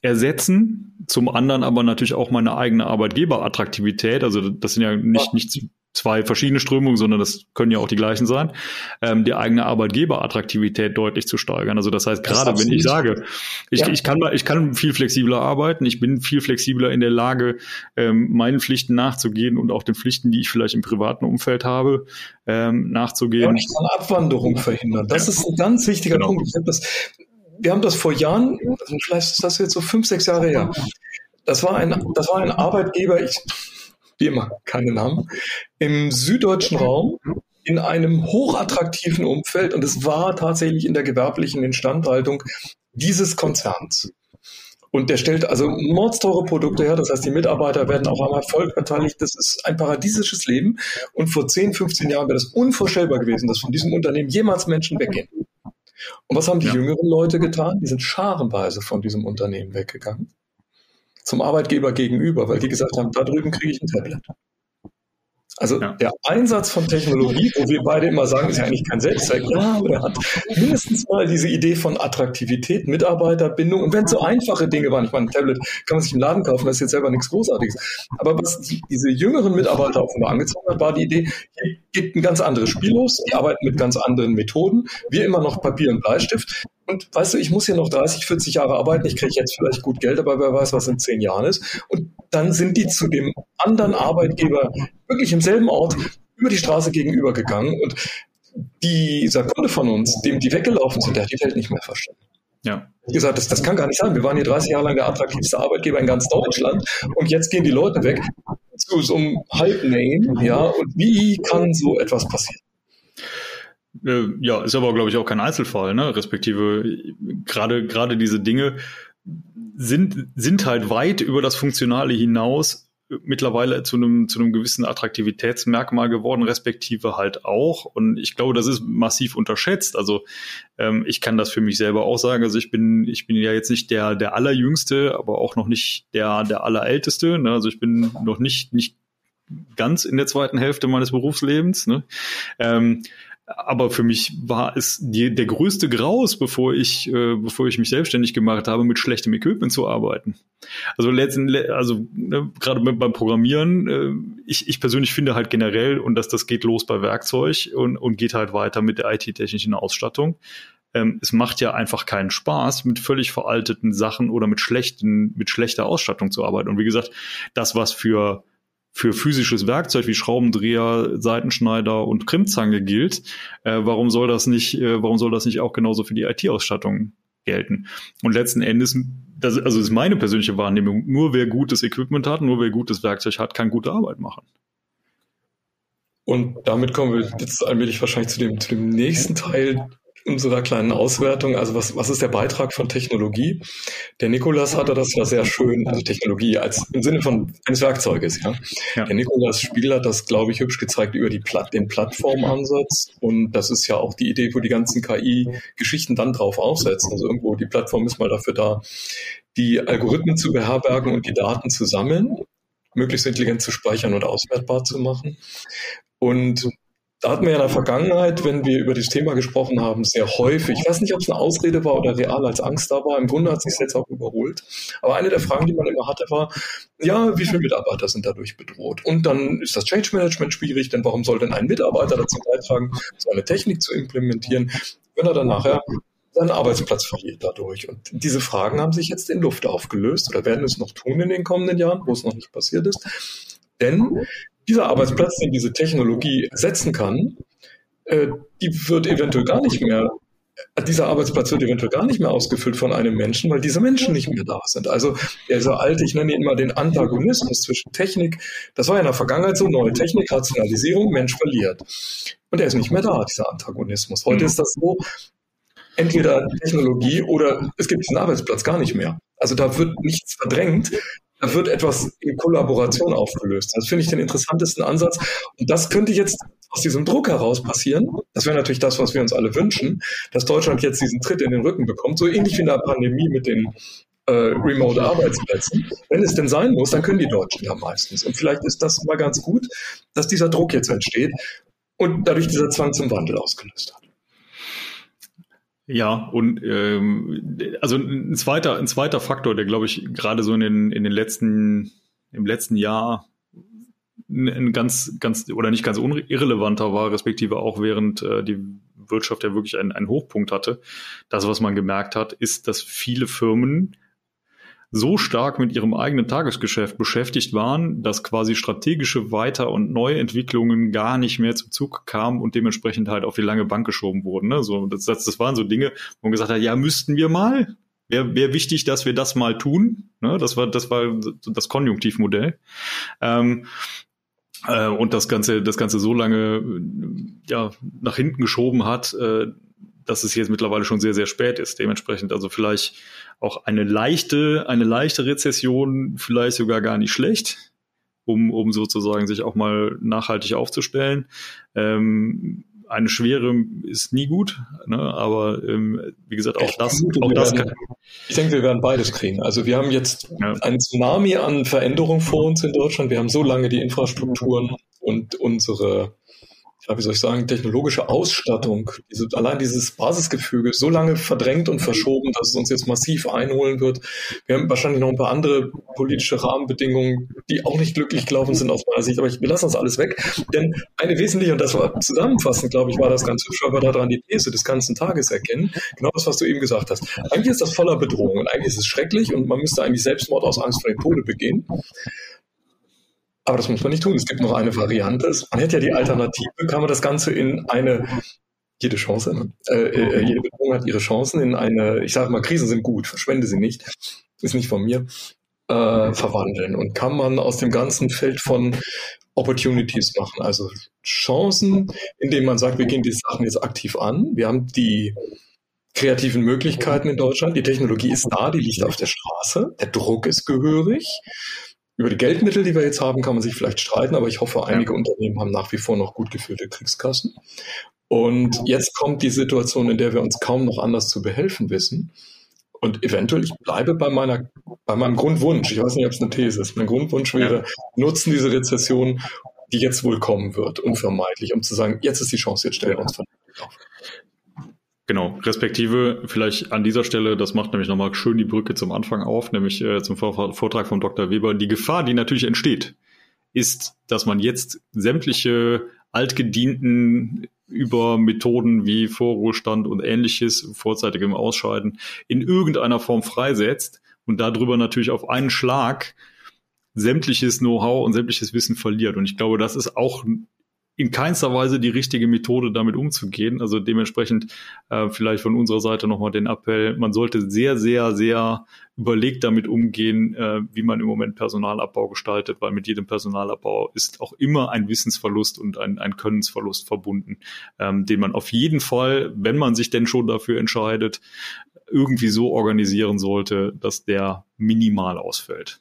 ersetzen, zum anderen aber natürlich auch meine eigene Arbeitgeberattraktivität. Also das sind ja nicht, nicht zwei verschiedene Strömungen, sondern das können ja auch die gleichen sein, ähm, die eigene Arbeitgeberattraktivität deutlich zu steigern. Also das heißt, gerade wenn ich sage, ich, ja. ich, kann, ich kann viel flexibler arbeiten, ich bin viel flexibler in der Lage, ähm, meinen Pflichten nachzugehen und auch den Pflichten, die ich vielleicht im privaten Umfeld habe, ähm, nachzugehen. Ja, und ich kann Abwanderung verhindern. Das ist ein ganz wichtiger genau. Punkt. Ich habe das wir haben das vor Jahren, vielleicht ist das jetzt so fünf, sechs Jahre her. Das war ein, das war ein Arbeitgeber, ich, wie immer, keine Namen, im süddeutschen Raum in einem hochattraktiven Umfeld und es war tatsächlich in der gewerblichen Instandhaltung dieses Konzerns. Und der stellt also mordsteure Produkte her, das heißt, die Mitarbeiter werden auch am Erfolg beteiligt. Das ist ein paradiesisches Leben. Und vor 10, 15 Jahren wäre das unvorstellbar gewesen, dass von diesem Unternehmen jemals Menschen weggehen. Und was haben die ja. jüngeren Leute getan? Die sind scharenweise von diesem Unternehmen weggegangen. Zum Arbeitgeber gegenüber, weil die gesagt haben, da drüben kriege ich ein Tablet. Also ja. der Einsatz von Technologie, wo wir beide immer sagen, ist ja eigentlich kein Selbstzweck, ja, aber er hat mindestens mal diese Idee von Attraktivität, Mitarbeiterbindung. Und wenn es so einfache Dinge waren, ich meine, ein Tablet kann man sich im Laden kaufen, das ist jetzt selber nichts Großartiges, aber was die, diese jüngeren Mitarbeiter offenbar angezogen hat, war die Idee, hier geht ein ganz anderes Spiel los, die arbeiten mit ganz anderen Methoden, wir immer noch Papier und Bleistift, und weißt du, ich muss hier noch 30, 40 Jahre arbeiten, ich kriege jetzt vielleicht gut Geld, aber wer weiß, was in zehn Jahren ist. Und dann sind die zu dem anderen Arbeitgeber wirklich im selben Ort über die Straße gegenüber gegangen. Und dieser Kunde von uns, dem die weggelaufen sind, der hat die Welt nicht mehr verstanden. Ja. Wie gesagt, das, das kann gar nicht sein. Wir waren hier 30 Jahre lang der attraktivste Arbeitgeber in ganz Deutschland und jetzt gehen die Leute weg zu so einem Halbname, ja. Und wie kann so etwas passieren? Äh, ja, ist aber, glaube ich, auch kein Einzelfall, ne? Respektive gerade gerade diese Dinge sind sind halt weit über das Funktionale hinaus mittlerweile zu einem zu einem gewissen Attraktivitätsmerkmal geworden, respektive halt auch. Und ich glaube, das ist massiv unterschätzt. Also ähm, ich kann das für mich selber auch sagen. Also ich bin ich bin ja jetzt nicht der der allerjüngste, aber auch noch nicht der der allerälteste. Ne? Also ich bin noch nicht nicht ganz in der zweiten Hälfte meines Berufslebens. Ne? Ähm, aber für mich war es die, der größte Graus, bevor ich, äh, bevor ich mich selbstständig gemacht habe, mit schlechtem Equipment zu arbeiten. Also letztendlich, also ne, gerade beim Programmieren, äh, ich, ich persönlich finde halt generell, und dass das geht los bei Werkzeug und, und geht halt weiter mit der IT-technischen Ausstattung. Ähm, es macht ja einfach keinen Spaß, mit völlig veralteten Sachen oder mit schlechten, mit schlechter Ausstattung zu arbeiten. Und wie gesagt, das, was für für physisches Werkzeug wie Schraubendreher, Seitenschneider und Krimmzange gilt, äh, warum soll das nicht, äh, warum soll das nicht auch genauso für die IT-Ausstattung gelten? Und letzten Endes, das, also das ist meine persönliche Wahrnehmung, nur wer gutes Equipment hat, nur wer gutes Werkzeug hat, kann gute Arbeit machen. Und damit kommen wir jetzt allmählich wahrscheinlich zu dem, zu dem nächsten Teil unserer kleinen Auswertung, also was, was ist der Beitrag von Technologie? Der Nikolas hatte das ja sehr schön, also Technologie als im Sinne von eines Werkzeuges, ja. ja. Der Nikolas Spiegel hat das, glaube ich, hübsch gezeigt über die Platt, den Plattformansatz. Und das ist ja auch die Idee, wo die ganzen KI-Geschichten dann drauf aufsetzen. Also irgendwo die Plattform ist mal dafür da, die Algorithmen zu beherbergen und die Daten zu sammeln, möglichst intelligent zu speichern und auswertbar zu machen. Und da hatten wir ja in der Vergangenheit, wenn wir über das Thema gesprochen haben, sehr häufig, ich weiß nicht, ob es eine Ausrede war oder real als Angst da war, im Grunde hat sich jetzt auch überholt. Aber eine der Fragen, die man immer hatte, war, ja, wie viele Mitarbeiter sind dadurch bedroht? Und dann ist das Change Management schwierig, denn warum soll denn ein Mitarbeiter dazu beitragen, so eine Technik zu implementieren, wenn er dann nachher seinen Arbeitsplatz verliert dadurch. Und diese Fragen haben sich jetzt in Luft aufgelöst oder werden es noch tun in den kommenden Jahren, wo es noch nicht passiert ist. Denn dieser Arbeitsplatz, den diese Technologie ersetzen kann, äh, die wird eventuell gar nicht mehr dieser Arbeitsplatz wird eventuell gar nicht mehr ausgefüllt von einem Menschen, weil diese Menschen nicht mehr da sind. Also dieser alte, ich nenne ihn immer den Antagonismus zwischen Technik, das war ja in der Vergangenheit so, neue Technik, Rationalisierung, Mensch verliert. Und er ist nicht mehr da, dieser Antagonismus. Heute ist das so, entweder Technologie oder es gibt diesen Arbeitsplatz gar nicht mehr. Also da wird nichts verdrängt, da wird etwas in Kollaboration aufgelöst. Das finde ich den interessantesten Ansatz. Und das könnte jetzt aus diesem Druck heraus passieren. Das wäre natürlich das, was wir uns alle wünschen, dass Deutschland jetzt diesen Tritt in den Rücken bekommt, so ähnlich wie in der Pandemie mit den äh, Remote-Arbeitsplätzen. Wenn es denn sein muss, dann können die Deutschen ja meistens. Und vielleicht ist das mal ganz gut, dass dieser Druck jetzt entsteht und dadurch dieser Zwang zum Wandel ausgelöst hat. Ja, und ähm, also ein zweiter, ein zweiter Faktor, der glaube ich gerade so in den, in den letzten, im letzten Jahr ein ganz, ganz oder nicht ganz irrelevanter war, respektive auch während äh, die Wirtschaft ja wirklich einen, einen Hochpunkt hatte. Das, was man gemerkt hat, ist, dass viele Firmen so stark mit ihrem eigenen Tagesgeschäft beschäftigt waren, dass quasi strategische Weiter- und Neuentwicklungen gar nicht mehr zum Zug kamen und dementsprechend halt auf die lange Bank geschoben wurden. Ne? So, das, das, das waren so Dinge, wo man gesagt hat, ja, müssten wir mal. Wäre wär wichtig, dass wir das mal tun. Ne? Das war, das war das Konjunktivmodell. Ähm, äh, und das Ganze, das Ganze so lange ja, nach hinten geschoben hat, äh, dass es jetzt mittlerweile schon sehr, sehr spät ist. Dementsprechend also vielleicht auch eine leichte, eine leichte Rezession vielleicht sogar gar nicht schlecht, um, um sozusagen sich auch mal nachhaltig aufzustellen. Ähm, eine schwere ist nie gut, ne? aber ähm, wie gesagt, auch ich das, denke, auch das werden, kann. Ich denke, wir werden beides kriegen. Also wir haben jetzt ja. einen Tsunami an Veränderung vor uns in Deutschland. Wir haben so lange die Infrastrukturen und unsere ja, wie soll ich sagen, technologische Ausstattung, diese, allein dieses Basisgefüge so lange verdrängt und verschoben, dass es uns jetzt massiv einholen wird. Wir haben wahrscheinlich noch ein paar andere politische Rahmenbedingungen, die auch nicht glücklich gelaufen sind aus meiner Sicht, aber ich, wir lassen das alles weg. Denn eine wesentliche, und das war zusammenfassend, glaube ich, war das ganz hübsch, weil wir daran die These des ganzen Tages erkennen. Genau das, was du eben gesagt hast. Eigentlich ist das voller Bedrohung und eigentlich ist es schrecklich und man müsste eigentlich Selbstmord aus Angst vor dem Tode begehen. Aber das muss man nicht tun. Es gibt noch eine Variante. Man hätte ja die Alternative, kann man das Ganze in eine jede Chance, ne? äh, äh, jede Bedrohung hat ihre Chancen in eine, ich sage mal, Krisen sind gut, verschwende sie nicht, ist nicht von mir, äh, verwandeln. Und kann man aus dem ganzen Feld von Opportunities machen, also Chancen, indem man sagt, wir gehen die Sachen jetzt aktiv an. Wir haben die kreativen Möglichkeiten in Deutschland, die Technologie ist da, die liegt auf der Straße, der Druck ist gehörig. Über die Geldmittel, die wir jetzt haben, kann man sich vielleicht streiten, aber ich hoffe, einige ja. Unternehmen haben nach wie vor noch gut gefüllte Kriegskassen. Und jetzt kommt die Situation, in der wir uns kaum noch anders zu behelfen wissen. Und eventuell, ich bleibe bei meiner, bei meinem Grundwunsch. Ich weiß nicht, ob es eine These ist. Mein Grundwunsch wäre, nutzen diese Rezession, die jetzt wohl kommen wird, unvermeidlich, um zu sagen, jetzt ist die Chance, jetzt stellen wir uns vernünftig auf. Genau, respektive vielleicht an dieser Stelle, das macht nämlich nochmal schön die Brücke zum Anfang auf, nämlich äh, zum Vortrag von Dr. Weber. Die Gefahr, die natürlich entsteht, ist, dass man jetzt sämtliche altgedienten über Methoden wie Vorruhestand und ähnliches, vorzeitigem Ausscheiden, in irgendeiner Form freisetzt und darüber natürlich auf einen Schlag sämtliches Know-how und sämtliches Wissen verliert. Und ich glaube, das ist auch in keinster Weise die richtige Methode, damit umzugehen. Also dementsprechend äh, vielleicht von unserer Seite nochmal den Appell, man sollte sehr, sehr, sehr überlegt damit umgehen, äh, wie man im Moment Personalabbau gestaltet, weil mit jedem Personalabbau ist auch immer ein Wissensverlust und ein, ein Könnensverlust verbunden, ähm, den man auf jeden Fall, wenn man sich denn schon dafür entscheidet, irgendwie so organisieren sollte, dass der minimal ausfällt.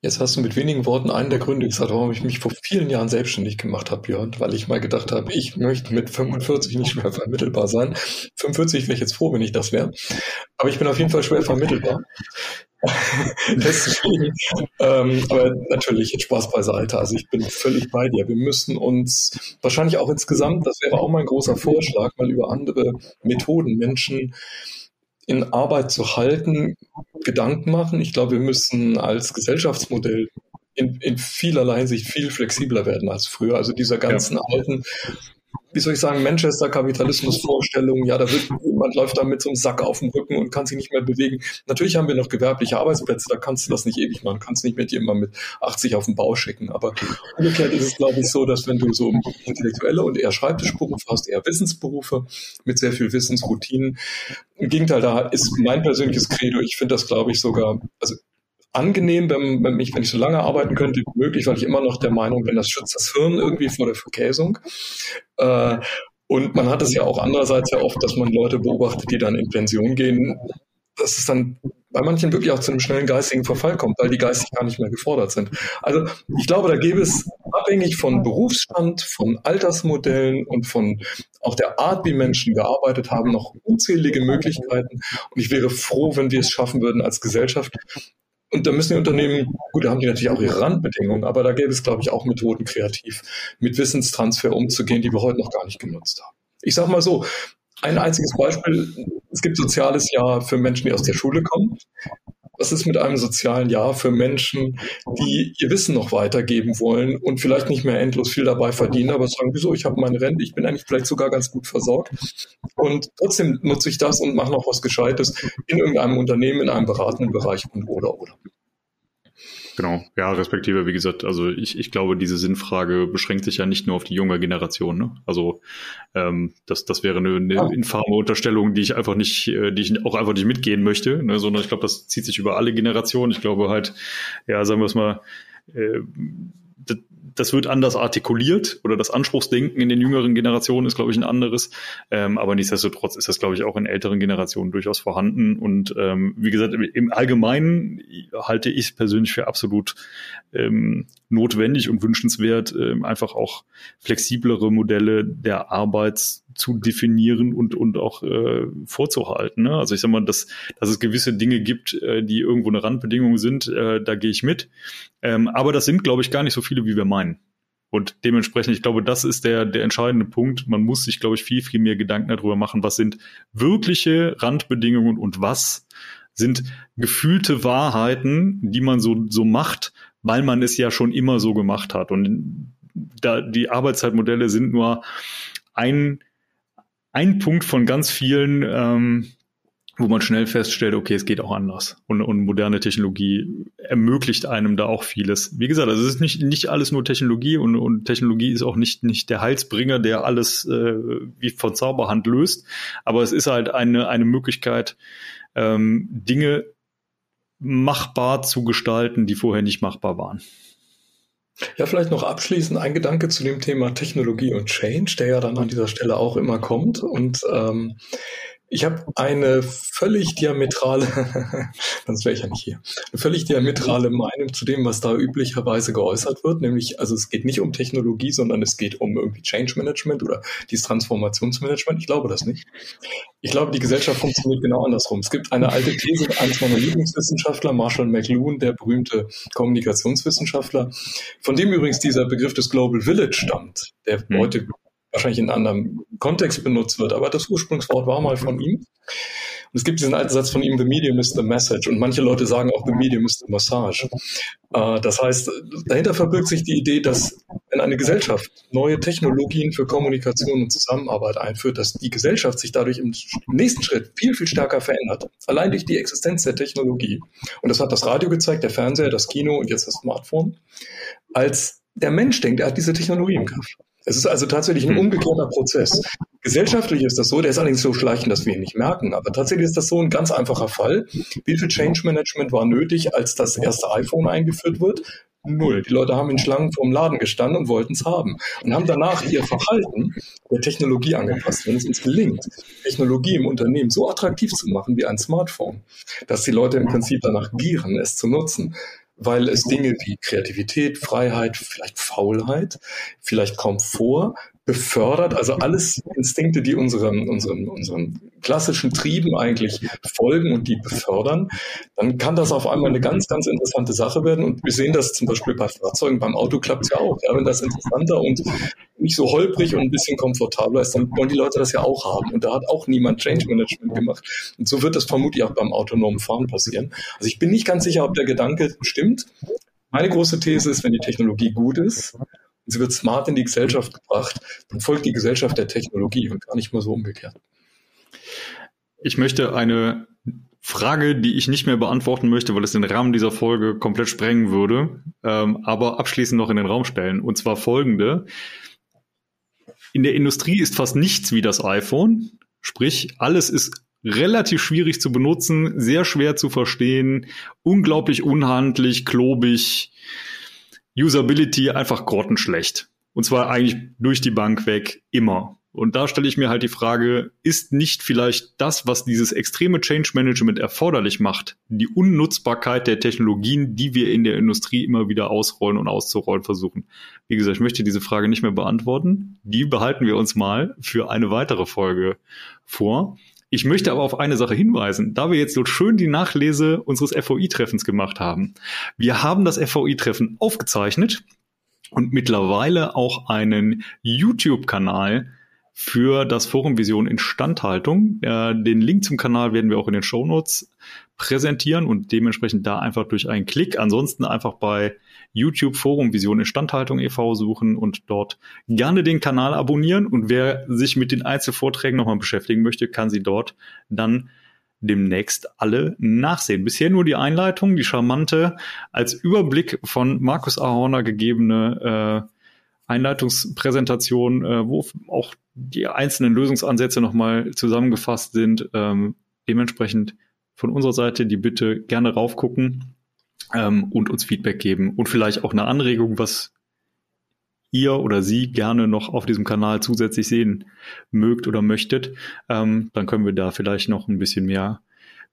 Jetzt hast du mit wenigen Worten einen der Gründe gesagt, warum ich mich vor vielen Jahren selbstständig gemacht habe, Björn, weil ich mal gedacht habe, ich möchte mit 45 nicht schwer vermittelbar sein. 45 wäre ich jetzt froh, wenn ich das wäre. Aber ich bin auf jeden Fall schwer vermittelbar. Deswegen, ähm, aber natürlich, jetzt Spaß beiseite. Also ich bin völlig bei dir. Wir müssen uns wahrscheinlich auch insgesamt, das wäre auch mein großer Vorschlag, mal über andere Methoden Menschen in Arbeit zu halten, Gedanken machen. Ich glaube, wir müssen als Gesellschaftsmodell in, in vielerlei Hinsicht viel flexibler werden als früher. Also dieser ganzen ja. alten wie soll ich sagen, Manchester-Kapitalismus-Vorstellungen, ja, da wird, man läuft da mit so einem Sack auf dem Rücken und kann sich nicht mehr bewegen. Natürlich haben wir noch gewerbliche Arbeitsplätze, da kannst du das nicht ewig machen, kannst nicht mit jemandem mit 80 auf den Bau schicken. Aber umgekehrt ist es, glaube ich, so, dass wenn du so intellektuelle und eher Schreibtischberufe hast, eher Wissensberufe mit sehr viel Wissensroutinen, im Gegenteil, da ist mein persönliches Credo, ich finde das, glaube ich, sogar, also angenehm, wenn, wenn, ich, wenn ich so lange arbeiten könnte wie möglich, weil ich immer noch der Meinung bin, das schützt das Hirn irgendwie vor der Verkäsung. Äh, und man hat es ja auch andererseits ja oft, dass man Leute beobachtet, die dann in Pension gehen, dass es dann bei manchen wirklich auch zu einem schnellen geistigen Verfall kommt, weil die geistig gar nicht mehr gefordert sind. Also ich glaube, da gäbe es abhängig von Berufsstand, von Altersmodellen und von auch der Art, wie Menschen gearbeitet haben, noch unzählige Möglichkeiten. Und ich wäre froh, wenn wir es schaffen würden als Gesellschaft, und da müssen die Unternehmen, gut, da haben die natürlich auch ihre Randbedingungen, aber da gäbe es, glaube ich, auch Methoden, kreativ mit Wissenstransfer umzugehen, die wir heute noch gar nicht genutzt haben. Ich sage mal so, ein einziges Beispiel, es gibt soziales Jahr für Menschen, die aus der Schule kommen. Was ist mit einem sozialen Jahr für Menschen, die ihr Wissen noch weitergeben wollen und vielleicht nicht mehr endlos viel dabei verdienen, aber sagen, wieso, ich habe meine Rente, ich bin eigentlich vielleicht sogar ganz gut versorgt. Und trotzdem nutze ich das und mache noch was Gescheites in irgendeinem Unternehmen, in einem beratenden Bereich und oder oder. Genau, ja, respektive, wie gesagt, also ich, ich glaube, diese Sinnfrage beschränkt sich ja nicht nur auf die junge Generation. Ne? Also ähm, das, das wäre eine, eine infame Unterstellung, die ich einfach nicht, äh, die ich auch einfach nicht mitgehen möchte, ne? sondern ich glaube, das zieht sich über alle Generationen. Ich glaube halt, ja, sagen wir es mal, äh, das wird anders artikuliert oder das Anspruchsdenken in den jüngeren Generationen ist, glaube ich, ein anderes. Ähm, aber nichtsdestotrotz ist das, glaube ich, auch in älteren Generationen durchaus vorhanden. Und ähm, wie gesagt, im Allgemeinen halte ich es persönlich für absolut ähm, notwendig und wünschenswert, ähm, einfach auch flexiblere Modelle der Arbeit zu definieren und, und auch äh, vorzuhalten. Ne? Also ich sag mal, dass, dass es gewisse Dinge gibt, äh, die irgendwo eine Randbedingung sind, äh, da gehe ich mit. Ähm, aber das sind, glaube ich, gar nicht so viele, wie wir meinen. Und dementsprechend, ich glaube, das ist der, der entscheidende Punkt. Man muss sich, glaube ich, viel, viel mehr Gedanken darüber machen, was sind wirkliche Randbedingungen und was sind gefühlte Wahrheiten, die man so, so macht, weil man es ja schon immer so gemacht hat. Und da, die Arbeitszeitmodelle sind nur ein, ein Punkt von ganz vielen, ähm, wo man schnell feststellt, okay, es geht auch anders. Und, und moderne Technologie ermöglicht einem da auch vieles. Wie gesagt, also es ist nicht, nicht alles nur Technologie und, und Technologie ist auch nicht, nicht der Heilsbringer, der alles äh, wie von Zauberhand löst. Aber es ist halt eine, eine Möglichkeit, ähm, Dinge machbar zu gestalten, die vorher nicht machbar waren. Ja, vielleicht noch abschließend ein Gedanke zu dem Thema Technologie und Change, der ja dann an dieser Stelle auch immer kommt. Und ähm, ich habe eine völlig diametrale, sonst wäre ich ja nicht hier, eine völlig diametrale Meinung zu dem, was da üblicherweise geäußert wird. Nämlich, also es geht nicht um Technologie, sondern es geht um irgendwie Change Management oder dieses Transformationsmanagement. Ich glaube das nicht. Ich glaube, die Gesellschaft funktioniert genau andersrum. Es gibt eine alte These eines meiner Lieblingswissenschaftler, Marshall McLuhan, der berühmte Kommunikationswissenschaftler, von dem übrigens dieser Begriff des Global Village stammt, der hm. heute wahrscheinlich in einem anderen Kontext benutzt wird, aber das Ursprungswort war mal von ihm. Und es gibt diesen alten Satz von ihm, the medium is the message. Und manche Leute sagen auch, the medium is the massage. Äh, das heißt, dahinter verbirgt sich die Idee, dass wenn eine Gesellschaft neue Technologien für Kommunikation und Zusammenarbeit einführt, dass die Gesellschaft sich dadurch im nächsten Schritt viel, viel stärker verändert. Allein durch die Existenz der Technologie. Und das hat das Radio gezeigt, der Fernseher, das Kino und jetzt das Smartphone. Als der Mensch denkt, er hat diese Technologie im Griff. Es ist also tatsächlich ein hm. umgekehrter Prozess. Gesellschaftlich ist das so, der ist allerdings so schleichend, dass wir ihn nicht merken. Aber tatsächlich ist das so ein ganz einfacher Fall. Wie viel Change Management war nötig, als das erste iPhone eingeführt wird? Null. Die Leute haben in Schlangen vorm Laden gestanden und wollten es haben und haben danach ihr Verhalten der Technologie angepasst. Wenn es uns gelingt, Technologie im Unternehmen so attraktiv zu machen wie ein Smartphone, dass die Leute im Prinzip danach gieren, es zu nutzen, weil es Dinge wie Kreativität, Freiheit, vielleicht Faulheit, vielleicht Komfort befördert, also alles Instinkte, die unserem, unserem, unserem klassischen Trieben eigentlich folgen und die befördern, dann kann das auf einmal eine ganz, ganz interessante Sache werden. Und wir sehen das zum Beispiel bei Fahrzeugen, beim Auto klappt es ja auch. Ja, wenn das interessanter und nicht so holprig und ein bisschen komfortabler ist, dann wollen die Leute das ja auch haben. Und da hat auch niemand Change Management gemacht. Und so wird das vermutlich auch beim autonomen Fahren passieren. Also ich bin nicht ganz sicher, ob der Gedanke stimmt. Meine große These ist, wenn die Technologie gut ist, sie wird smart in die Gesellschaft gebracht, dann folgt die Gesellschaft der Technologie und gar nicht mal so umgekehrt. Ich möchte eine Frage, die ich nicht mehr beantworten möchte, weil es den Rahmen dieser Folge komplett sprengen würde, ähm, aber abschließend noch in den Raum stellen. Und zwar folgende. In der Industrie ist fast nichts wie das iPhone. Sprich, alles ist relativ schwierig zu benutzen, sehr schwer zu verstehen, unglaublich unhandlich, klobig, Usability einfach grottenschlecht. Und zwar eigentlich durch die Bank weg immer. Und da stelle ich mir halt die Frage, ist nicht vielleicht das, was dieses extreme Change Management erforderlich macht, die Unnutzbarkeit der Technologien, die wir in der Industrie immer wieder ausrollen und auszurollen versuchen? Wie gesagt, ich möchte diese Frage nicht mehr beantworten. Die behalten wir uns mal für eine weitere Folge vor. Ich möchte aber auf eine Sache hinweisen, da wir jetzt so schön die Nachlese unseres FOI-Treffens gemacht haben. Wir haben das FOI-Treffen aufgezeichnet und mittlerweile auch einen YouTube-Kanal für das Forum Vision Instandhaltung. Äh, den Link zum Kanal werden wir auch in den Show Notes präsentieren und dementsprechend da einfach durch einen Klick. Ansonsten einfach bei YouTube Forum Vision Instandhaltung e.V. suchen und dort gerne den Kanal abonnieren. Und wer sich mit den Einzelvorträgen nochmal beschäftigen möchte, kann sie dort dann demnächst alle nachsehen. Bisher nur die Einleitung, die charmante, als Überblick von Markus Ahorner gegebene äh, Einleitungspräsentation, äh, wo auch die einzelnen Lösungsansätze nochmal zusammengefasst sind. Ähm, dementsprechend von unserer Seite die Bitte gerne raufgucken ähm, und uns Feedback geben und vielleicht auch eine Anregung, was ihr oder sie gerne noch auf diesem Kanal zusätzlich sehen mögt oder möchtet, ähm, dann können wir da vielleicht noch ein bisschen mehr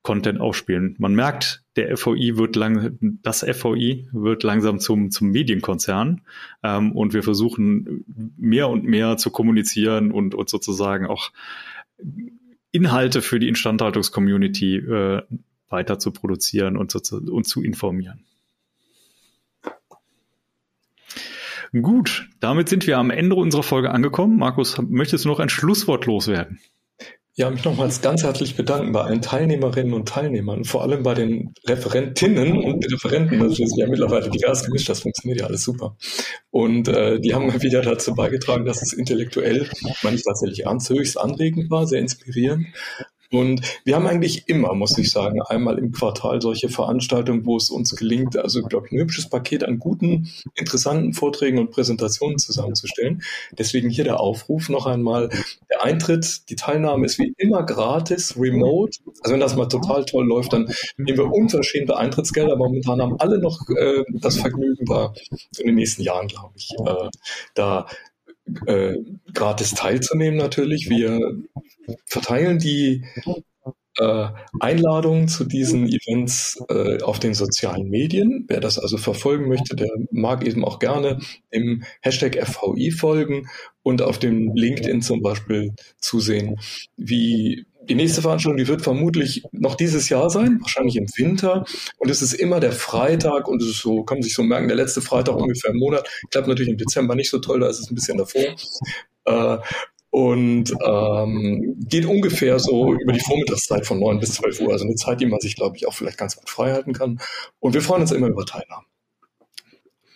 Content aufspielen. Man merkt, der FVI wird lang, das FVI wird langsam zum, zum Medienkonzern ähm, und wir versuchen mehr und mehr zu kommunizieren und, und sozusagen auch Inhalte für die Instandhaltungscommunity äh, weiter zu produzieren und, zu, und zu informieren. Gut, damit sind wir am Ende unserer Folge angekommen. Markus, möchtest du noch ein Schlusswort loswerden? Ja, mich nochmals ganz herzlich bedanken bei allen Teilnehmerinnen und Teilnehmern, vor allem bei den Referentinnen und Referenten. Das ist ja mittlerweile divers gemischt, das funktioniert ja alles super. Und äh, die haben wieder dazu beigetragen, dass es intellektuell, meine ich tatsächlich ernst, höchst anregend war, sehr inspirierend. Und wir haben eigentlich immer, muss ich sagen, einmal im Quartal solche Veranstaltungen, wo es uns gelingt, also, glaube ich, ein hübsches Paket an guten, interessanten Vorträgen und Präsentationen zusammenzustellen. Deswegen hier der Aufruf noch einmal. Der Eintritt, die Teilnahme ist wie immer gratis, remote. Also wenn das mal total toll läuft, dann nehmen wir unverschämte Eintrittsgelder. Momentan haben alle noch äh, das Vergnügen da in den nächsten Jahren, glaube ich, äh, da äh, gratis teilzunehmen natürlich. Wir verteilen die äh, Einladungen zu diesen Events äh, auf den sozialen Medien. Wer das also verfolgen möchte, der mag eben auch gerne im Hashtag FVI folgen und auf dem LinkedIn zum Beispiel zusehen, wie die nächste Veranstaltung, die wird vermutlich noch dieses Jahr sein, wahrscheinlich im Winter. Und es ist immer der Freitag und es ist so, kann man sich so merken, der letzte Freitag ungefähr im Monat. Klappt natürlich im Dezember nicht so toll, da ist es ein bisschen davor. Äh, und ähm, geht ungefähr so über die Vormittagszeit von 9 bis 12 Uhr. Also eine Zeit, die man sich, glaube ich, auch vielleicht ganz gut frei halten kann. Und wir freuen uns immer über Teilnahme.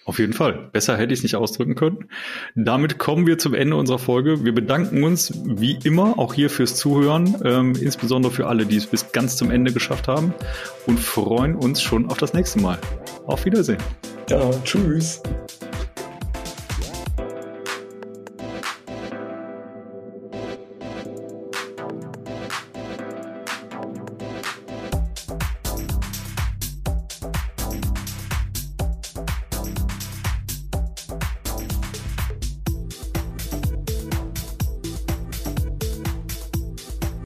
Auf jeden Fall. Besser hätte ich es nicht ausdrücken können. Damit kommen wir zum Ende unserer Folge. Wir bedanken uns wie immer auch hier fürs Zuhören, ähm, insbesondere für alle, die es bis ganz zum Ende geschafft haben und freuen uns schon auf das nächste Mal. Auf Wiedersehen. Ja, tschüss.